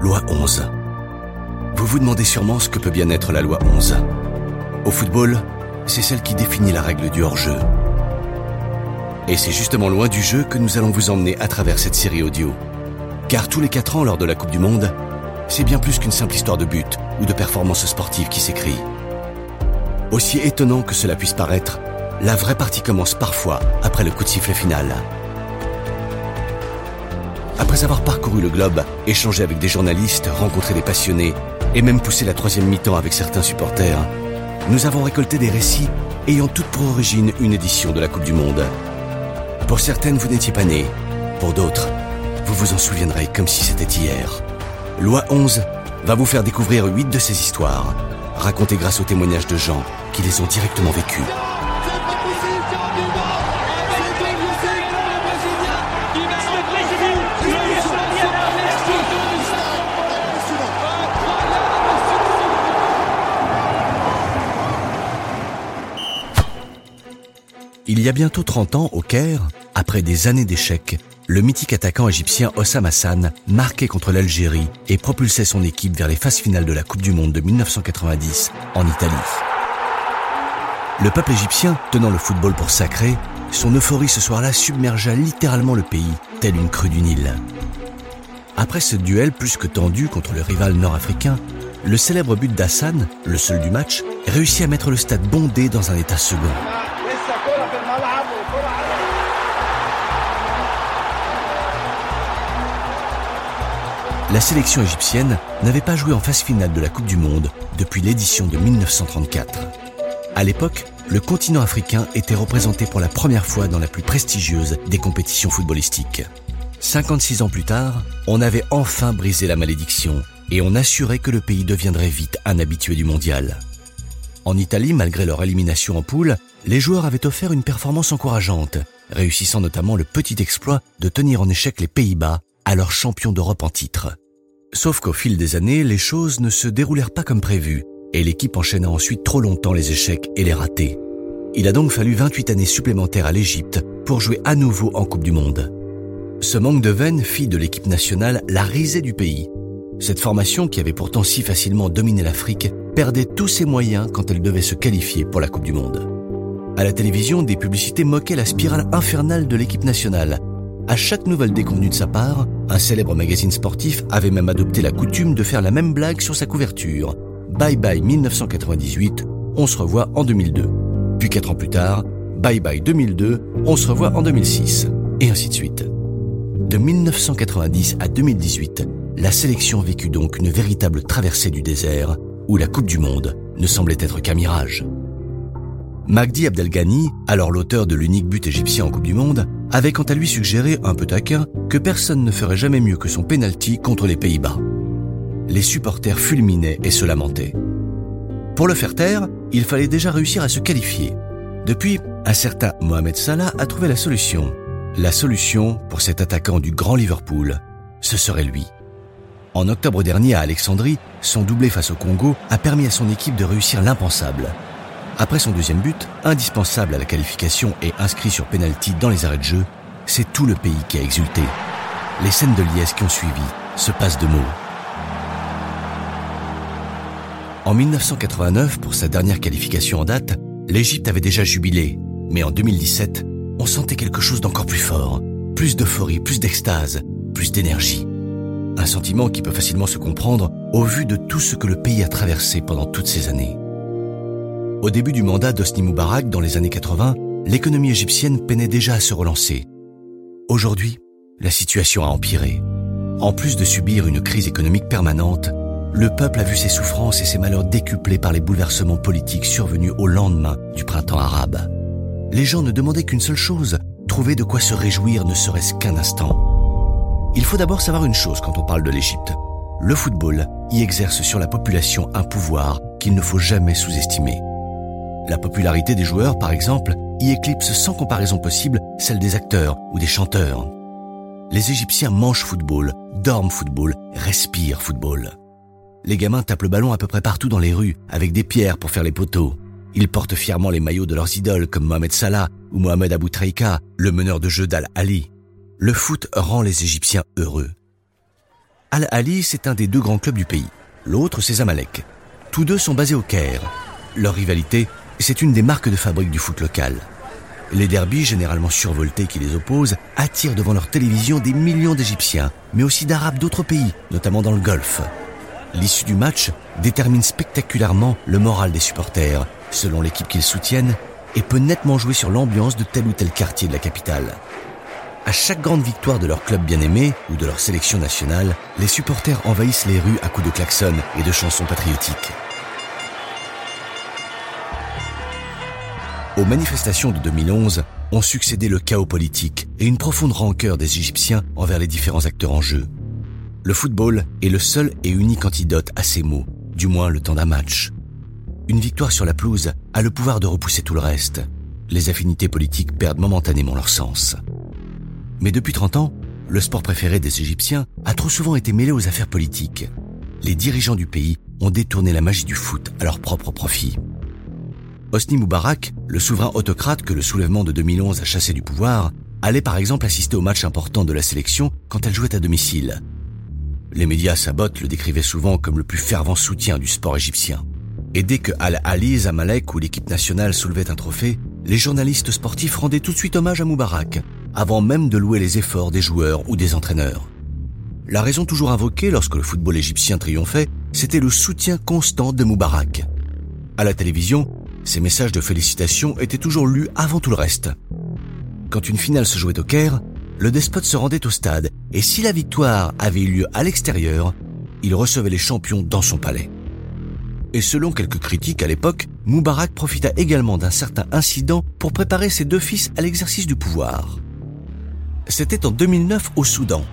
Loi 11. Vous vous demandez sûrement ce que peut bien être la loi 11. Au football, c'est celle qui définit la règle du hors-jeu. Et c'est justement loin du jeu que nous allons vous emmener à travers cette série audio. Car tous les 4 ans lors de la Coupe du Monde, c'est bien plus qu'une simple histoire de but ou de performance sportive qui s'écrit. Aussi étonnant que cela puisse paraître, la vraie partie commence parfois après le coup de sifflet final. Après avoir parcouru le globe, échangé avec des journalistes, rencontré des passionnés et même poussé la troisième mi-temps avec certains supporters, nous avons récolté des récits ayant toutes pour origine une édition de la Coupe du Monde. Pour certaines, vous n'étiez pas nés. Pour d'autres, vous vous en souviendrez comme si c'était hier. Loi 11 va vous faire découvrir huit de ces histoires, racontées grâce aux témoignages de gens qui les ont directement vécues. Il y a bientôt 30 ans, au Caire, après des années d'échecs, le mythique attaquant égyptien Hossam Hassan marquait contre l'Algérie et propulsait son équipe vers les phases finales de la Coupe du Monde de 1990 en Italie. Le peuple égyptien, tenant le football pour sacré, son euphorie ce soir-là submergea littéralement le pays, tel une crue du Nil. Après ce duel plus que tendu contre le rival nord-africain, le célèbre but d'Hassan, le seul du match, réussit à mettre le stade bondé dans un état second. La sélection égyptienne n'avait pas joué en phase finale de la Coupe du Monde depuis l'édition de 1934. À l'époque, le continent africain était représenté pour la première fois dans la plus prestigieuse des compétitions footballistiques. 56 ans plus tard, on avait enfin brisé la malédiction et on assurait que le pays deviendrait vite un habitué du mondial. En Italie, malgré leur élimination en poule, les joueurs avaient offert une performance encourageante, réussissant notamment le petit exploit de tenir en échec les Pays-Bas, alors champions d'Europe en titre. Sauf qu'au fil des années, les choses ne se déroulèrent pas comme prévu, et l'équipe enchaîna ensuite trop longtemps les échecs et les ratés. Il a donc fallu 28 années supplémentaires à l'Égypte pour jouer à nouveau en Coupe du Monde. Ce manque de veine fit de l'équipe nationale la risée du pays. Cette formation, qui avait pourtant si facilement dominé l'Afrique, perdait tous ses moyens quand elle devait se qualifier pour la Coupe du Monde. À la télévision, des publicités moquaient la spirale infernale de l'équipe nationale, à chaque nouvelle déconvenue de sa part, un célèbre magazine sportif avait même adopté la coutume de faire la même blague sur sa couverture. Bye bye 1998, on se revoit en 2002. Puis quatre ans plus tard, bye bye 2002, on se revoit en 2006. Et ainsi de suite. De 1990 à 2018, la sélection vécut donc une véritable traversée du désert où la Coupe du Monde ne semblait être qu'un mirage. Magdi Abdelghani, alors l'auteur de l'unique but égyptien en Coupe du Monde, avait quant à lui suggéré, un peu taquin, que personne ne ferait jamais mieux que son penalty contre les Pays-Bas. Les supporters fulminaient et se lamentaient. Pour le faire taire, il fallait déjà réussir à se qualifier. Depuis, un certain Mohamed Salah a trouvé la solution. La solution, pour cet attaquant du grand Liverpool, ce serait lui. En octobre dernier à Alexandrie, son doublé face au Congo a permis à son équipe de réussir l'impensable, après son deuxième but, indispensable à la qualification et inscrit sur penalty dans les arrêts de jeu, c'est tout le pays qui a exulté. Les scènes de liesse qui ont suivi se passent de mots. En 1989, pour sa dernière qualification en date, l'Égypte avait déjà jubilé. Mais en 2017, on sentait quelque chose d'encore plus fort. Plus d'euphorie, plus d'extase, plus d'énergie. Un sentiment qui peut facilement se comprendre au vu de tout ce que le pays a traversé pendant toutes ces années. Au début du mandat d'Osni Moubarak dans les années 80, l'économie égyptienne peinait déjà à se relancer. Aujourd'hui, la situation a empiré. En plus de subir une crise économique permanente, le peuple a vu ses souffrances et ses malheurs décuplés par les bouleversements politiques survenus au lendemain du printemps arabe. Les gens ne demandaient qu'une seule chose, trouver de quoi se réjouir ne serait-ce qu'un instant. Il faut d'abord savoir une chose quand on parle de l'Égypte. Le football y exerce sur la population un pouvoir qu'il ne faut jamais sous-estimer. La popularité des joueurs, par exemple, y éclipse sans comparaison possible celle des acteurs ou des chanteurs. Les Égyptiens mangent football, dorment football, respirent football. Les gamins tapent le ballon à peu près partout dans les rues, avec des pierres pour faire les poteaux. Ils portent fièrement les maillots de leurs idoles comme Mohamed Salah ou Mohamed Abou Traika, le meneur de jeu d'Al-Ali. Le foot rend les Égyptiens heureux. Al-Ali, c'est un des deux grands clubs du pays. L'autre, c'est Zamalek. Tous deux sont basés au Caire. Leur rivalité, c'est une des marques de fabrique du foot local. Les derbies, généralement survoltés qui les opposent, attirent devant leur télévision des millions d'Égyptiens, mais aussi d'Arabes d'autres pays, notamment dans le Golfe. L'issue du match détermine spectaculairement le moral des supporters, selon l'équipe qu'ils soutiennent, et peut nettement jouer sur l'ambiance de tel ou tel quartier de la capitale. À chaque grande victoire de leur club bien-aimé ou de leur sélection nationale, les supporters envahissent les rues à coups de klaxons et de chansons patriotiques. Aux manifestations de 2011 ont succédé le chaos politique et une profonde rancœur des Égyptiens envers les différents acteurs en jeu. Le football est le seul et unique antidote à ces mots, du moins le temps d'un match. Une victoire sur la pelouse a le pouvoir de repousser tout le reste. Les affinités politiques perdent momentanément leur sens. Mais depuis 30 ans, le sport préféré des Égyptiens a trop souvent été mêlé aux affaires politiques. Les dirigeants du pays ont détourné la magie du foot à leur propre profit. Hosni Moubarak, le souverain autocrate que le soulèvement de 2011 a chassé du pouvoir, allait par exemple assister au match important de la sélection quand elle jouait à domicile. Les médias sabotent le décrivaient souvent comme le plus fervent soutien du sport égyptien. Et dès que Al-Ali, Zamalek ou l'équipe nationale soulevaient un trophée, les journalistes sportifs rendaient tout de suite hommage à Moubarak, avant même de louer les efforts des joueurs ou des entraîneurs. La raison toujours invoquée lorsque le football égyptien triomphait, c'était le soutien constant de Moubarak. À la télévision, ces messages de félicitations étaient toujours lus avant tout le reste. Quand une finale se jouait au Caire, le despote se rendait au stade et si la victoire avait eu lieu à l'extérieur, il recevait les champions dans son palais. Et selon quelques critiques à l'époque, Moubarak profita également d'un certain incident pour préparer ses deux fils à l'exercice du pouvoir. C'était en 2009 au Soudan.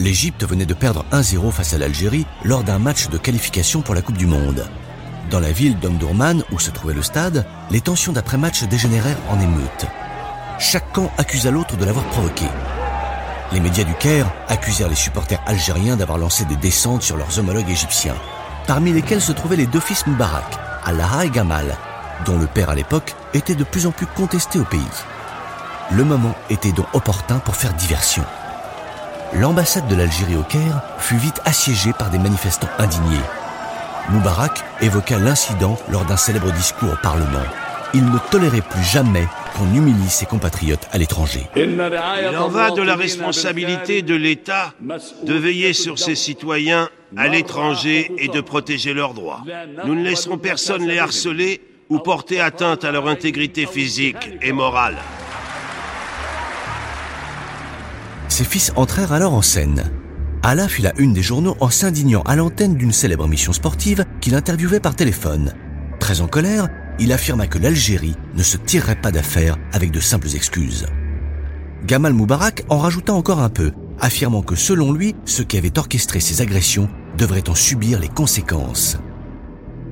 L'Égypte venait de perdre 1-0 face à l'Algérie lors d'un match de qualification pour la Coupe du Monde. Dans la ville d'Omdurman, où se trouvait le stade, les tensions d'après-match dégénérèrent en émeute. Chaque camp accusa l'autre de l'avoir provoqué. Les médias du Caire accusèrent les supporters algériens d'avoir lancé des descentes sur leurs homologues égyptiens, parmi lesquels se trouvaient les deux fils Moubarak, Allah et Gamal, dont le père à l'époque était de plus en plus contesté au pays. Le moment était donc opportun pour faire diversion. L'ambassade de l'Algérie au Caire fut vite assiégée par des manifestants indignés Moubarak évoqua l'incident lors d'un célèbre discours au Parlement. Il ne tolérait plus jamais qu'on humilie ses compatriotes à l'étranger. Il en va de la responsabilité de l'État de veiller sur ses citoyens à l'étranger et de protéger leurs droits. Nous ne laisserons personne les harceler ou porter atteinte à leur intégrité physique et morale. Ses fils entrèrent alors en scène. Allah fit la une des journaux en s'indignant à l'antenne d'une célèbre émission sportive qu'il interviewait par téléphone. Très en colère, il affirma que l'Algérie ne se tirerait pas d'affaire avec de simples excuses. Gamal Moubarak en rajouta encore un peu, affirmant que selon lui, ceux qui avaient orchestré ces agressions devraient en subir les conséquences.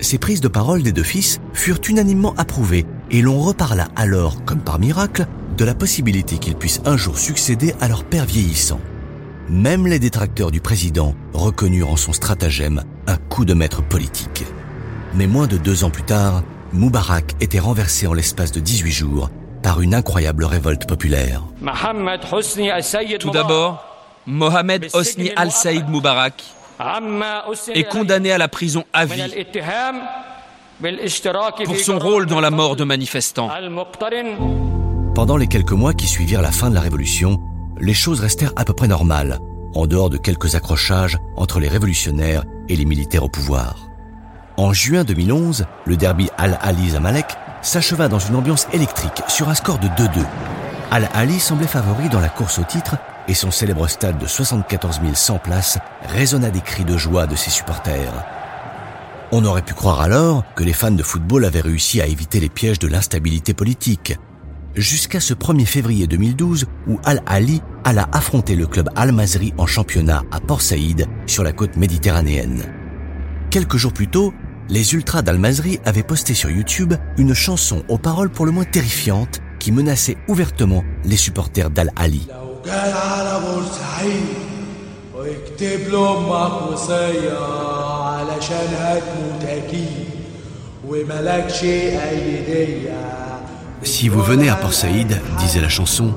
Ces prises de parole des deux fils furent unanimement approuvées et l'on reparla alors, comme par miracle, de la possibilité qu'ils puissent un jour succéder à leur père vieillissant. Même les détracteurs du président reconnurent en son stratagème un coup de maître politique. Mais moins de deux ans plus tard, Moubarak était renversé en l'espace de 18 jours par une incroyable révolte populaire. Tout d'abord, Mohamed Hosni al-Saïd Moubarak est condamné à la prison à vie pour son rôle dans la mort de manifestants. Pendant les quelques mois qui suivirent la fin de la révolution, les choses restèrent à peu près normales, en dehors de quelques accrochages entre les révolutionnaires et les militaires au pouvoir. En juin 2011, le derby Al-Ali Zamalek s'acheva dans une ambiance électrique sur un score de 2-2. Al-Ali semblait favori dans la course au titre et son célèbre stade de 74 100 places résonna des cris de joie de ses supporters. On aurait pu croire alors que les fans de football avaient réussi à éviter les pièges de l'instabilité politique, jusqu'à ce 1er février 2012 où Al-Ali alla affronter le club Al-Mazri en championnat à Port Saïd sur la côte méditerranéenne. Quelques jours plus tôt, les ultras d'Al-Mazri avaient posté sur YouTube une chanson aux paroles pour le moins terrifiantes qui menaçait ouvertement les supporters d'Al-Ali. Si vous venez à Port Saïd, disait la chanson,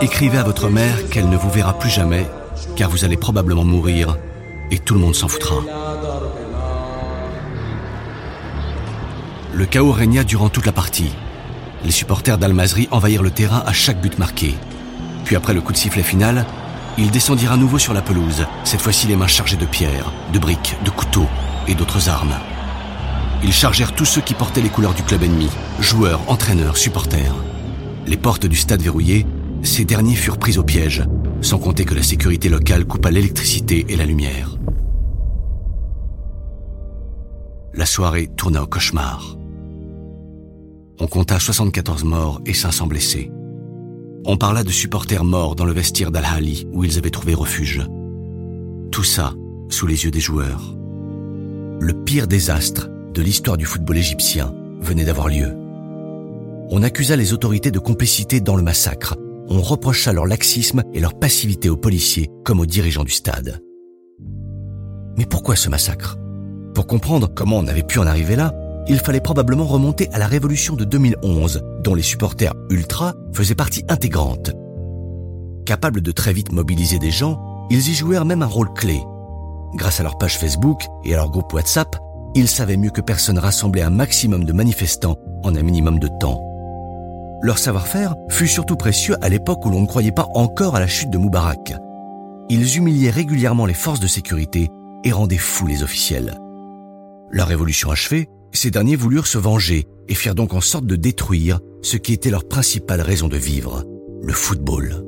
écrivez à votre mère qu'elle ne vous verra plus jamais, car vous allez probablement mourir et tout le monde s'en foutra. Le chaos régna durant toute la partie. Les supporters d'Al-Mazri envahirent le terrain à chaque but marqué. Puis après le coup de sifflet final, ils descendirent à nouveau sur la pelouse, cette fois-ci les mains chargées de pierres, de briques, de couteaux et d'autres armes. Ils chargèrent tous ceux qui portaient les couleurs du club ennemi, joueurs, entraîneurs, supporters. Les portes du stade verrouillées, ces derniers furent pris au piège, sans compter que la sécurité locale coupa l'électricité et la lumière. La soirée tourna au cauchemar. On compta 74 morts et 500 blessés. On parla de supporters morts dans le vestiaire d'Al-Hali où ils avaient trouvé refuge. Tout ça sous les yeux des joueurs. Le pire désastre de l'histoire du football égyptien venait d'avoir lieu. On accusa les autorités de complicité dans le massacre. On reprocha leur laxisme et leur passivité aux policiers comme aux dirigeants du stade. Mais pourquoi ce massacre? Pour comprendre comment on avait pu en arriver là, il fallait probablement remonter à la révolution de 2011, dont les supporters ultra faisaient partie intégrante. Capables de très vite mobiliser des gens, ils y jouèrent même un rôle clé. Grâce à leur page Facebook et à leur groupe WhatsApp, ils savaient mieux que personne rassembler un maximum de manifestants en un minimum de temps. Leur savoir-faire fut surtout précieux à l'époque où l'on ne croyait pas encore à la chute de Moubarak. Ils humiliaient régulièrement les forces de sécurité et rendaient fous les officiels. Leur révolution achevée, ces derniers voulurent se venger et firent donc en sorte de détruire ce qui était leur principale raison de vivre, le football.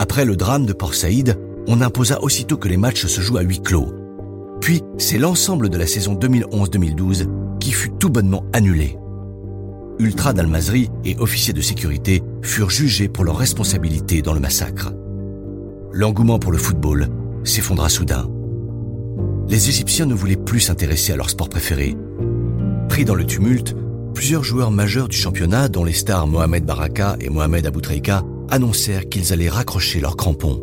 Après le drame de Port Saïd, on imposa aussitôt que les matchs se jouent à huis clos. Puis, c'est l'ensemble de la saison 2011-2012 qui fut tout bonnement annulé. Ultra d'Al-Mazri et officiers de sécurité furent jugés pour leur responsabilité dans le massacre. L'engouement pour le football s'effondra soudain les Égyptiens ne voulaient plus s'intéresser à leur sport préféré. Pris dans le tumulte, plusieurs joueurs majeurs du championnat, dont les stars Mohamed Baraka et Mohamed Aboutreika, annoncèrent qu'ils allaient raccrocher leurs crampons.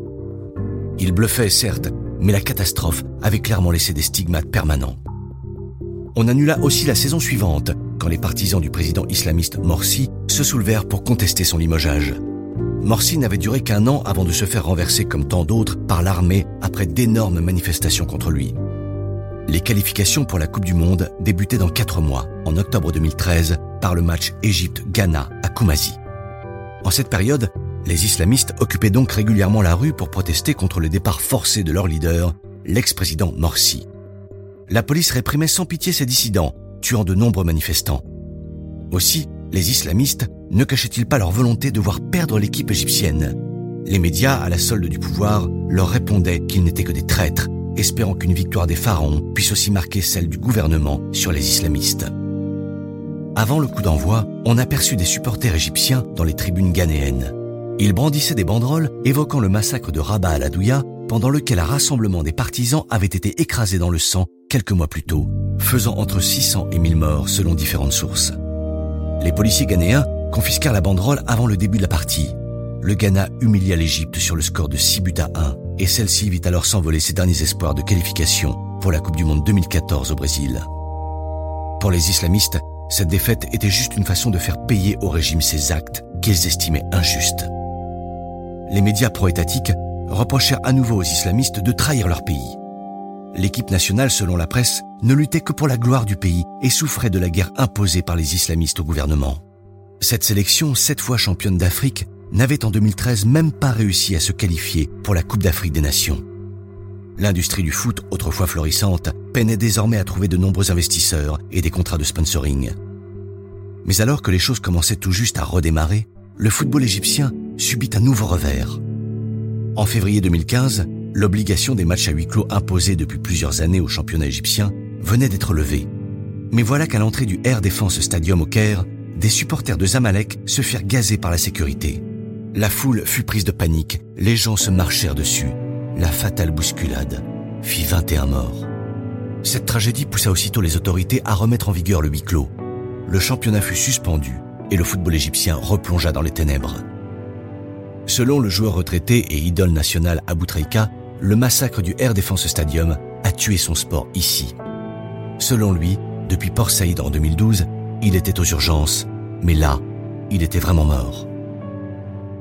Ils bluffaient, certes, mais la catastrophe avait clairement laissé des stigmates permanents. On annula aussi la saison suivante, quand les partisans du président islamiste Morsi se soulevèrent pour contester son limogeage. Morsi n'avait duré qu'un an avant de se faire renverser comme tant d'autres par l'armée après d'énormes manifestations contre lui. Les qualifications pour la Coupe du Monde débutaient dans quatre mois, en octobre 2013, par le match Égypte-Ghana à Koumazi. En cette période, les islamistes occupaient donc régulièrement la rue pour protester contre le départ forcé de leur leader, l'ex-président Morsi. La police réprimait sans pitié ces dissidents, tuant de nombreux manifestants. Aussi, les islamistes ne cachaient-ils pas leur volonté de voir perdre l'équipe égyptienne? Les médias, à la solde du pouvoir, leur répondaient qu'ils n'étaient que des traîtres espérant qu'une victoire des pharaons puisse aussi marquer celle du gouvernement sur les islamistes. Avant le coup d'envoi, on aperçut des supporters égyptiens dans les tribunes ghanéennes. Ils brandissaient des banderoles évoquant le massacre de Rabat à la Douya, pendant lequel un rassemblement des partisans avait été écrasé dans le sang quelques mois plus tôt, faisant entre 600 et 1000 morts selon différentes sources. Les policiers ghanéens confisquèrent la banderole avant le début de la partie. Le Ghana humilia l'Égypte sur le score de 6 buts à 1 et celle-ci vit alors s'envoler ses derniers espoirs de qualification pour la Coupe du Monde 2014 au Brésil. Pour les islamistes, cette défaite était juste une façon de faire payer au régime ses actes qu'ils estimaient injustes. Les médias pro-étatiques reprochèrent à nouveau aux islamistes de trahir leur pays. L'équipe nationale, selon la presse, ne luttait que pour la gloire du pays et souffrait de la guerre imposée par les islamistes au gouvernement. Cette sélection, sept fois championne d'Afrique, n'avait en 2013 même pas réussi à se qualifier pour la Coupe d'Afrique des Nations. L'industrie du foot, autrefois florissante, peinait désormais à trouver de nombreux investisseurs et des contrats de sponsoring. Mais alors que les choses commençaient tout juste à redémarrer, le football égyptien subit un nouveau revers. En février 2015, l'obligation des matchs à huis clos imposée depuis plusieurs années au championnat égyptien venait d'être levée. Mais voilà qu'à l'entrée du Air Defense Stadium au Caire, des supporters de Zamalek se firent gazer par la sécurité. La foule fut prise de panique, les gens se marchèrent dessus. La fatale bousculade fit 21 morts. Cette tragédie poussa aussitôt les autorités à remettre en vigueur le huis clos. Le championnat fut suspendu et le football égyptien replongea dans les ténèbres. Selon le joueur retraité et idole national Abou Treika, le massacre du Air Defense Stadium a tué son sport ici. Selon lui, Depuis Port Saïd en 2012, il était aux urgences, mais là, il était vraiment mort.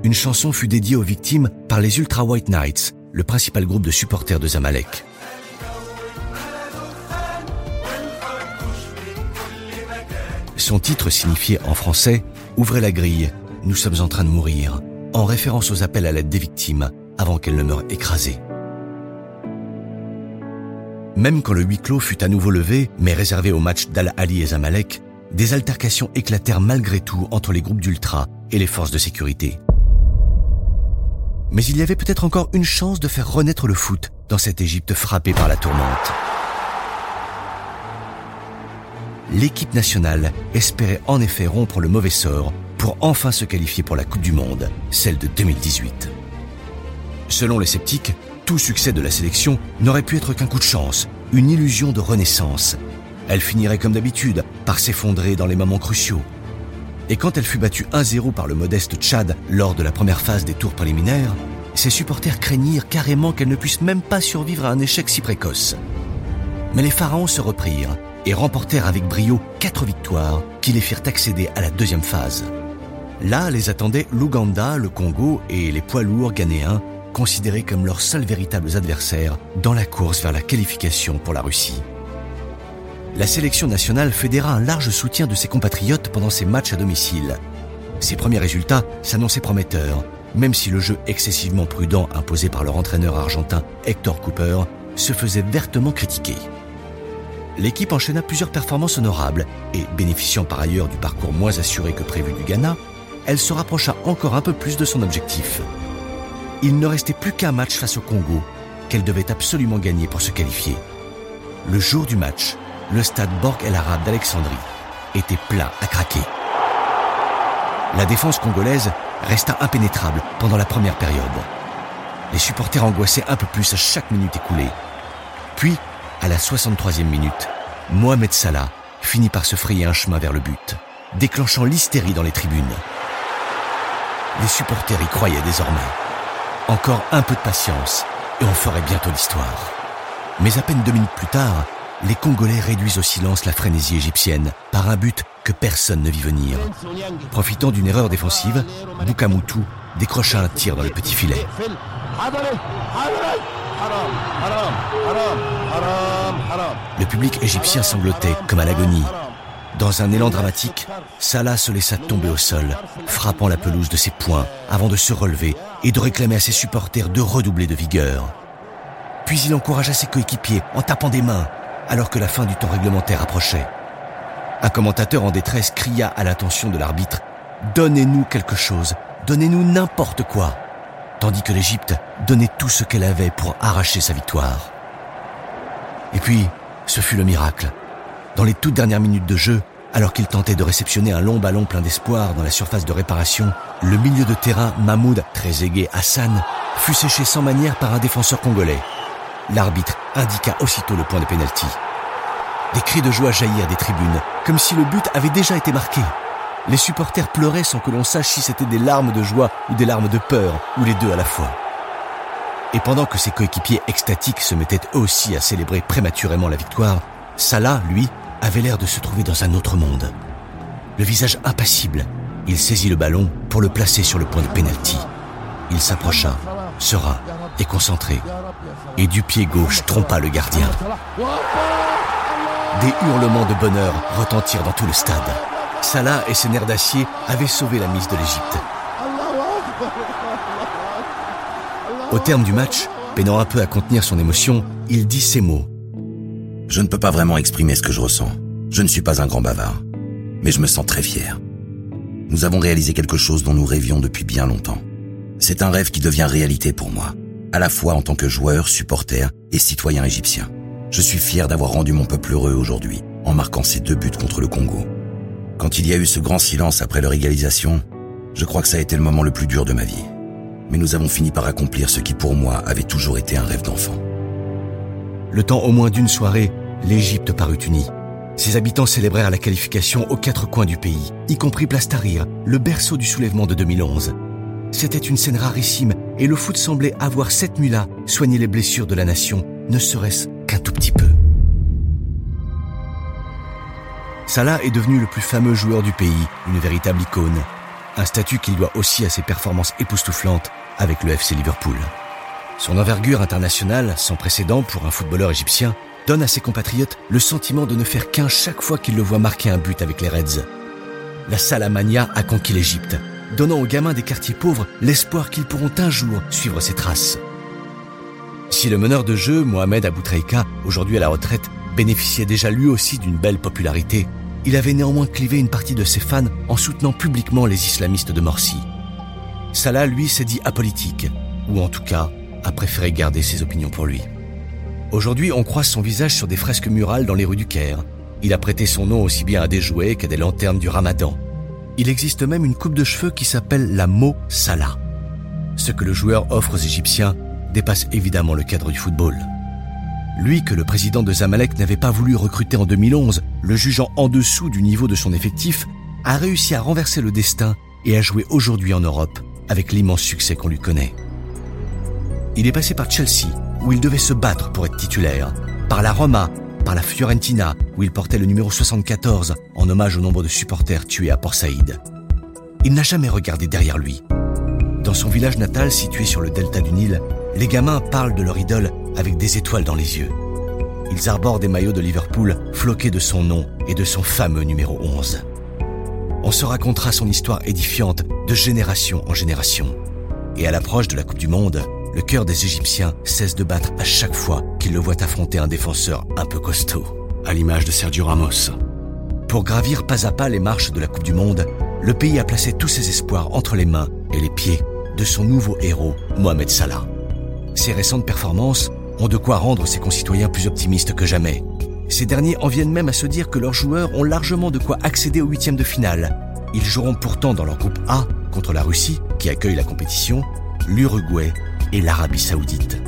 Une chanson fut dédiée aux victimes par les Ultra White Knights, le principal groupe de supporters de Zamalek. Son titre signifiait en français Ouvrez la grille, nous sommes en train de mourir, en référence aux appels à l'aide des victimes avant qu'elles ne meurent écrasées. Même quand le huis clos fut à nouveau levé, mais réservé au match d'Al-Ali et Zamalek, des altercations éclatèrent malgré tout entre les groupes d'ultra et les forces de sécurité. Mais il y avait peut-être encore une chance de faire renaître le foot dans cette Égypte frappée par la tourmente. L'équipe nationale espérait en effet rompre le mauvais sort pour enfin se qualifier pour la Coupe du Monde, celle de 2018. Selon les sceptiques, tout succès de la sélection n'aurait pu être qu'un coup de chance, une illusion de renaissance. Elle finirait comme d'habitude par s'effondrer dans les moments cruciaux. Et quand elle fut battue 1-0 par le modeste Tchad lors de la première phase des tours préliminaires, ses supporters craignirent carrément qu'elle ne puisse même pas survivre à un échec si précoce. Mais les pharaons se reprirent et remportèrent avec brio quatre victoires qui les firent accéder à la deuxième phase. Là les attendaient l'Ouganda, le Congo et les poids lourds ghanéens, considérés comme leurs seuls véritables adversaires dans la course vers la qualification pour la Russie. La sélection nationale fédéra un large soutien de ses compatriotes pendant ses matchs à domicile. Ses premiers résultats s'annonçaient prometteurs, même si le jeu excessivement prudent imposé par leur entraîneur argentin Hector Cooper se faisait vertement critiquer. L'équipe enchaîna plusieurs performances honorables et, bénéficiant par ailleurs du parcours moins assuré que prévu du Ghana, elle se rapprocha encore un peu plus de son objectif. Il ne restait plus qu'un match face au Congo qu'elle devait absolument gagner pour se qualifier. Le jour du match, le stade Borg El Arab d'Alexandrie était plein à craquer. La défense congolaise resta impénétrable pendant la première période. Les supporters angoissaient un peu plus à chaque minute écoulée. Puis, à la 63e minute, Mohamed Salah finit par se frayer un chemin vers le but, déclenchant l'hystérie dans les tribunes. Les supporters y croyaient désormais. Encore un peu de patience et on ferait bientôt l'histoire. Mais à peine deux minutes plus tard, les Congolais réduisent au silence la frénésie égyptienne par un but que personne ne vit venir. Profitant d'une erreur défensive, Bukamutu décrocha un tir dans le petit filet. Le public égyptien sanglotait comme à l'agonie. Dans un élan dramatique, Salah se laissa tomber au sol, frappant la pelouse de ses poings avant de se relever et de réclamer à ses supporters de redoubler de vigueur. Puis il encouragea ses coéquipiers en tapant des mains alors que la fin du temps réglementaire approchait. Un commentateur en détresse cria à l'attention de l'arbitre ⁇ Donnez-nous quelque chose, donnez-nous n'importe quoi !⁇ tandis que l'Égypte donnait tout ce qu'elle avait pour arracher sa victoire. Et puis, ce fut le miracle. Dans les toutes dernières minutes de jeu, alors qu'il tentait de réceptionner un long ballon plein d'espoir dans la surface de réparation, le milieu de terrain Mahmoud Trezeguet Hassan fut séché sans manière par un défenseur congolais. L'arbitre indiqua aussitôt le point de pénalty. Des cris de joie jaillirent des tribunes, comme si le but avait déjà été marqué. Les supporters pleuraient sans que l'on sache si c'était des larmes de joie ou des larmes de peur, ou les deux à la fois. Et pendant que ses coéquipiers extatiques se mettaient eux aussi à célébrer prématurément la victoire, Salah, lui, avait l'air de se trouver dans un autre monde. Le visage impassible, il saisit le ballon pour le placer sur le point de pénalty. Il s'approcha, serein et concentré, et du pied gauche trompa le gardien. Des hurlements de bonheur retentirent dans tout le stade. Salah et ses nerfs d'acier avaient sauvé la mise de l'Égypte. Au terme du match, peinant un peu à contenir son émotion, il dit ces mots. Je ne peux pas vraiment exprimer ce que je ressens. Je ne suis pas un grand bavard. Mais je me sens très fier. Nous avons réalisé quelque chose dont nous rêvions depuis bien longtemps. C'est un rêve qui devient réalité pour moi, à la fois en tant que joueur, supporter et citoyen égyptien. Je suis fier d'avoir rendu mon peuple heureux aujourd'hui, en marquant ces deux buts contre le Congo. Quand il y a eu ce grand silence après leur égalisation, je crois que ça a été le moment le plus dur de ma vie. Mais nous avons fini par accomplir ce qui pour moi avait toujours été un rêve d'enfant. Le temps au moins d'une soirée, l'Égypte parut unie. Ses habitants célébrèrent la qualification aux quatre coins du pays, y compris Place Tahrir, le berceau du soulèvement de 2011. C'était une scène rarissime et le foot semblait avoir cette nuit-là soigné les blessures de la nation, ne serait-ce qu'un tout petit peu. Salah est devenu le plus fameux joueur du pays, une véritable icône. Un statut qu'il doit aussi à ses performances époustouflantes avec le FC Liverpool. Son envergure internationale, sans précédent pour un footballeur égyptien, donne à ses compatriotes le sentiment de ne faire qu'un chaque fois qu'ils le voient marquer un but avec les Reds. La Salamania a conquis l'Égypte, donnant aux gamins des quartiers pauvres l'espoir qu'ils pourront un jour suivre ses traces. Si le meneur de jeu, Mohamed Aboutreika, aujourd'hui à la retraite, bénéficiait déjà lui aussi d'une belle popularité, il avait néanmoins clivé une partie de ses fans en soutenant publiquement les islamistes de Morsi. Salah, lui, s'est dit apolitique, ou en tout cas, a préféré garder ses opinions pour lui. Aujourd'hui, on croise son visage sur des fresques murales dans les rues du Caire. Il a prêté son nom aussi bien à des jouets qu'à des lanternes du ramadan. Il existe même une coupe de cheveux qui s'appelle la Mo Salah. Ce que le joueur offre aux Égyptiens dépasse évidemment le cadre du football. Lui que le président de Zamalek n'avait pas voulu recruter en 2011, le jugeant en dessous du niveau de son effectif, a réussi à renverser le destin et à jouer aujourd'hui en Europe avec l'immense succès qu'on lui connaît. Il est passé par Chelsea, où il devait se battre pour être titulaire, par la Roma, par la Fiorentina, où il portait le numéro 74 en hommage au nombre de supporters tués à Port Saïd. Il n'a jamais regardé derrière lui. Dans son village natal situé sur le delta du Nil, les gamins parlent de leur idole avec des étoiles dans les yeux. Ils arborent des maillots de Liverpool floqués de son nom et de son fameux numéro 11. On se racontera son histoire édifiante de génération en génération. Et à l'approche de la Coupe du Monde, le cœur des Égyptiens cesse de battre à chaque fois qu'ils le voient affronter un défenseur un peu costaud, à l'image de Sergio Ramos. Pour gravir pas à pas les marches de la Coupe du Monde, le pays a placé tous ses espoirs entre les mains et les pieds de son nouveau héros, Mohamed Salah. Ses récentes performances ont de quoi rendre ses concitoyens plus optimistes que jamais. Ces derniers en viennent même à se dire que leurs joueurs ont largement de quoi accéder au huitième de finale. Ils joueront pourtant dans leur groupe A contre la Russie, qui accueille la compétition, l'Uruguay et l'Arabie saoudite.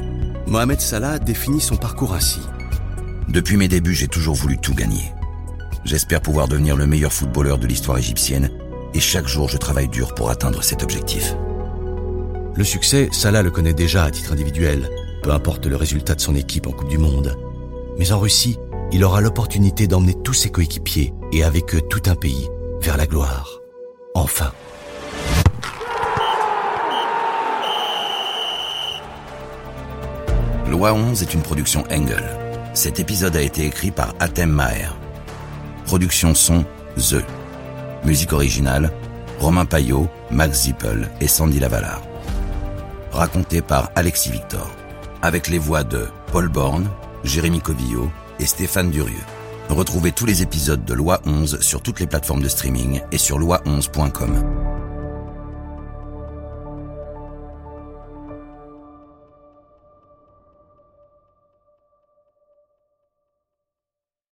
Mohamed Salah définit son parcours ainsi. Depuis mes débuts, j'ai toujours voulu tout gagner. J'espère pouvoir devenir le meilleur footballeur de l'histoire égyptienne et chaque jour je travaille dur pour atteindre cet objectif. Le succès, Salah le connaît déjà à titre individuel, peu importe le résultat de son équipe en Coupe du Monde. Mais en Russie, il aura l'opportunité d'emmener tous ses coéquipiers et avec eux tout un pays vers la gloire. Enfin. Loi 11 est une production Engel. Cet épisode a été écrit par Atem Maher. Production son The. Musique originale Romain Payot, Max Zippel et Sandy Lavalard. Raconté par Alexis Victor. Avec les voix de Paul Borne, Jérémy Cobillo et Stéphane Durieux. Retrouvez tous les épisodes de Loi 11 sur toutes les plateformes de streaming et sur loi11.com.